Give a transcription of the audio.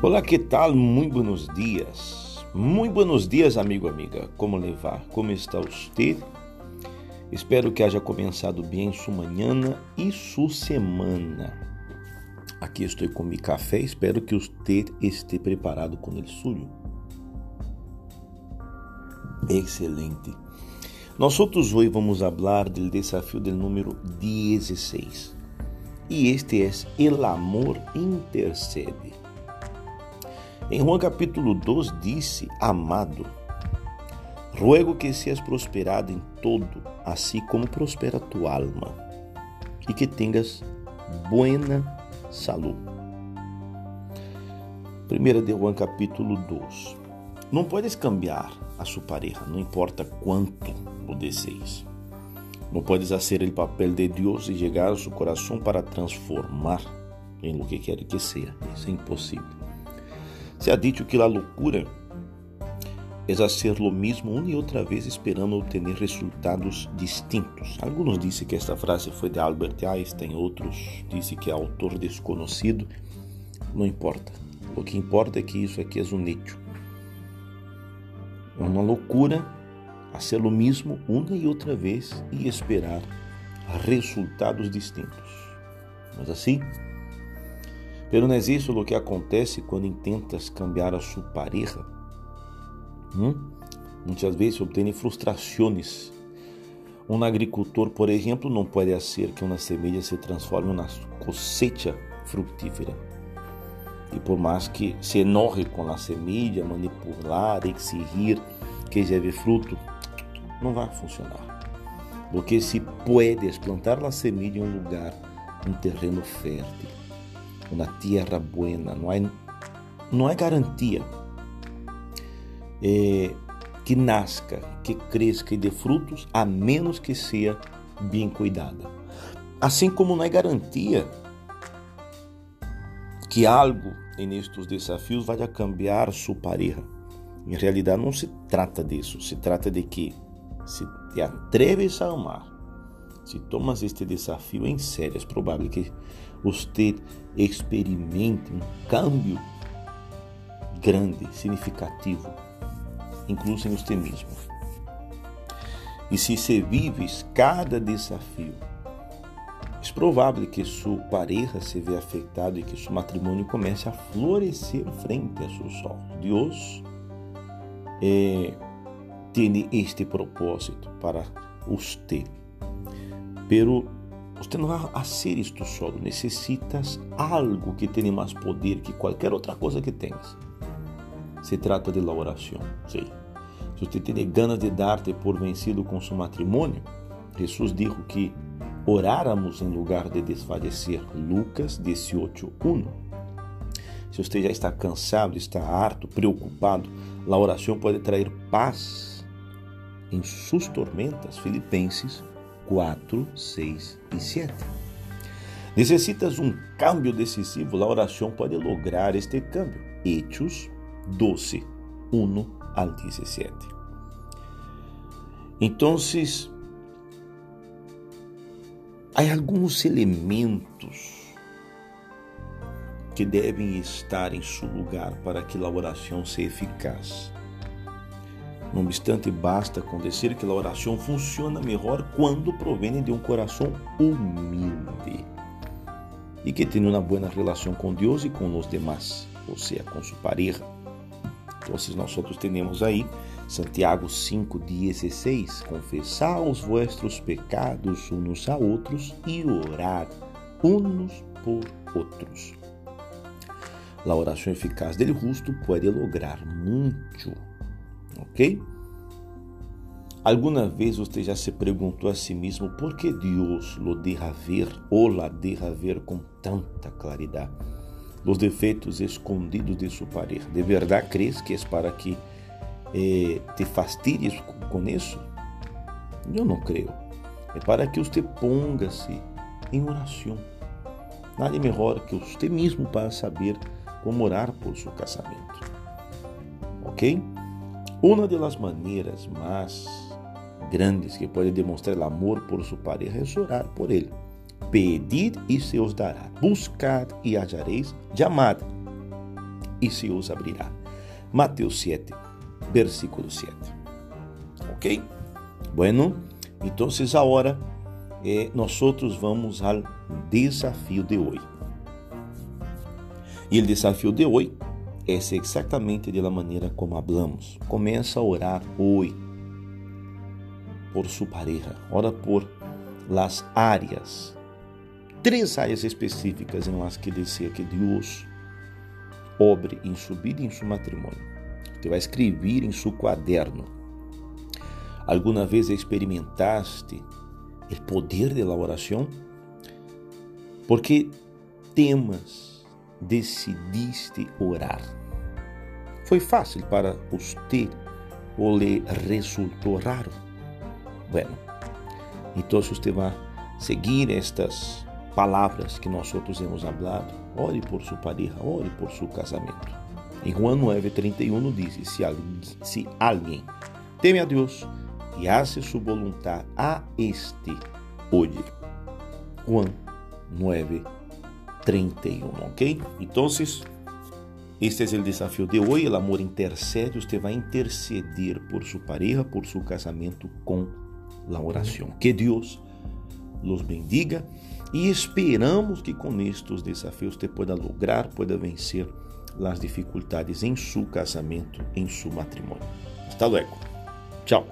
Olá, que tal? Muito buenos dias. Muito buenos dias, amigo, amiga. Como levar? Como está você? Espero que haja começado bem sua manhã e sua semana. Aqui estou com meu café. Espero que você esteja preparado com o suyo. Excelente. Nós outros hoje vamos falar do desafio do número 16. E este é El amor intercede. Em Juan capítulo 2 disse: Amado, ruego que seas prosperado em todo, assim como prospera tu alma, e que tenhas buena saúde. 1 de Juan capítulo 2. Não podes cambiar a sua pareja, não importa quanto o desejes. Não podes fazer o papel de Deus e chegar ao seu coração para transformar em lo que quer que seja. Isso é impossível. Se ha dicho que a loucura é fazer o mesmo uma e outra vez esperando obter resultados distintos. Alguns dizem que esta frase foi de Albert Einstein, outros dizem que é autor desconhecido. Não importa. O que importa é que isso aqui é um hecho. É uma loucura fazer o mesmo uma e outra vez e esperar resultados distintos. Mas assim, Pero não é isso o que acontece quando intentas cambiar a sua pareja. Hum? Muitas vezes obtém frustrações. Um agricultor, por exemplo, não pode fazer que uma semente se transforme uma cosecha fructífera. E por mais que se enoje com a semente, manipular, exigir que lleve fruto, não vai funcionar. Porque se puedes plantar a semente em um lugar, um terreno fértil, uma tierra buena, não há, não há garantia é, que nasca, que cresça e dê frutos, a menos que seja bem cuidada. Assim como não é garantia que algo em estes desafios vai cambiar sua pareja. Em realidade, não se trata disso. Se trata de que se te atreves a amar, se tomas este desafio em sério, é provável que você experimente um câmbio grande, significativo, incluso em você mesmo. E se você vives cada desafio, é provável que sua pareja se veja afetado e que seu matrimônio comece a florescer frente a seus olhos. Deus é, tem este propósito para você Pero você não vai fazer isto solo, necessitas algo que tenha mais poder que qualquer outra coisa que tenhas. Se trata de la oração. Sim. Se você tem ganas de dar-te por vencido com seu matrimônio, Jesus disse que oráramos em lugar de desfalecer. Lucas 18:1. Se você já está cansado, está harto, preocupado, a oração pode trazer paz em suas tormentas. Filipenses 4, 6 e 7. Necessitas um cambio decisivo, a oração pode lograr este cambio. Hechos 12, 1 al 17. Então, há alguns elementos que devem estar em seu lugar para que a oração seja eficaz. Não obstante, basta acontecer que a oração funciona melhor quando provém de um coração humilde e que tem uma boa relação com Deus e com os demais, ou seja, com sua pareja. Então, nós outros temos aí Santiago 5,16: Confessar os vossos pecados uns a outros e orar uns por outros. A oração eficaz dele justo pode lograr muito ok? Alguma vez você já se perguntou a si mesmo por que Deus lo deixa ver ou la deixa ver com tanta claridade? Os defeitos escondidos de sua pareja. De verdade crees que é para que eh, te fastidies com isso? Eu não creio. É para que você ponga-se em oração. Nada melhor que você mesmo para saber como orar por seu casamento. Ok? Uma das maneiras mais grandes que pode demonstrar amor por sua pareja é orar por ele. Pedir e se os dará. Buscar e achareis. Chamar e se os abrirá. Mateus 7, versículo 7. Ok? Bueno, então agora eh, nós vamos ao desafio de hoje. E o desafio de é exatamente da maneira como hablamos. Começa a orar hoje por sua pareja, ora por las áreas, três áreas específicas em las que deseja que Deus obre em sua vida e em seu matrimônio. Você vai escrever em seu quaderno. Alguma vez experimentaste o poder da oração? Porque temas decidiste orar. Foi fácil para você ou lhe resultou raro? Bueno, então você vai seguir estas palavras que nós outros hemos hablado. Ore por sua pareja, ore por seu casamento. Em Juan 9:31 diz: se alguém, se alguém teme a Deus e hace sua vontade a este hoje. Juan 9:31, ok? Então, este é o desafio de hoje. O amor intercede. Você vai interceder por sua pareja, por seu casamento com a oração. Que Deus los bendiga e esperamos que com estes desafios você pueda lograr, pueda vencer as dificuldades em seu casamento, em seu matrimônio. Hasta luego. Tchau.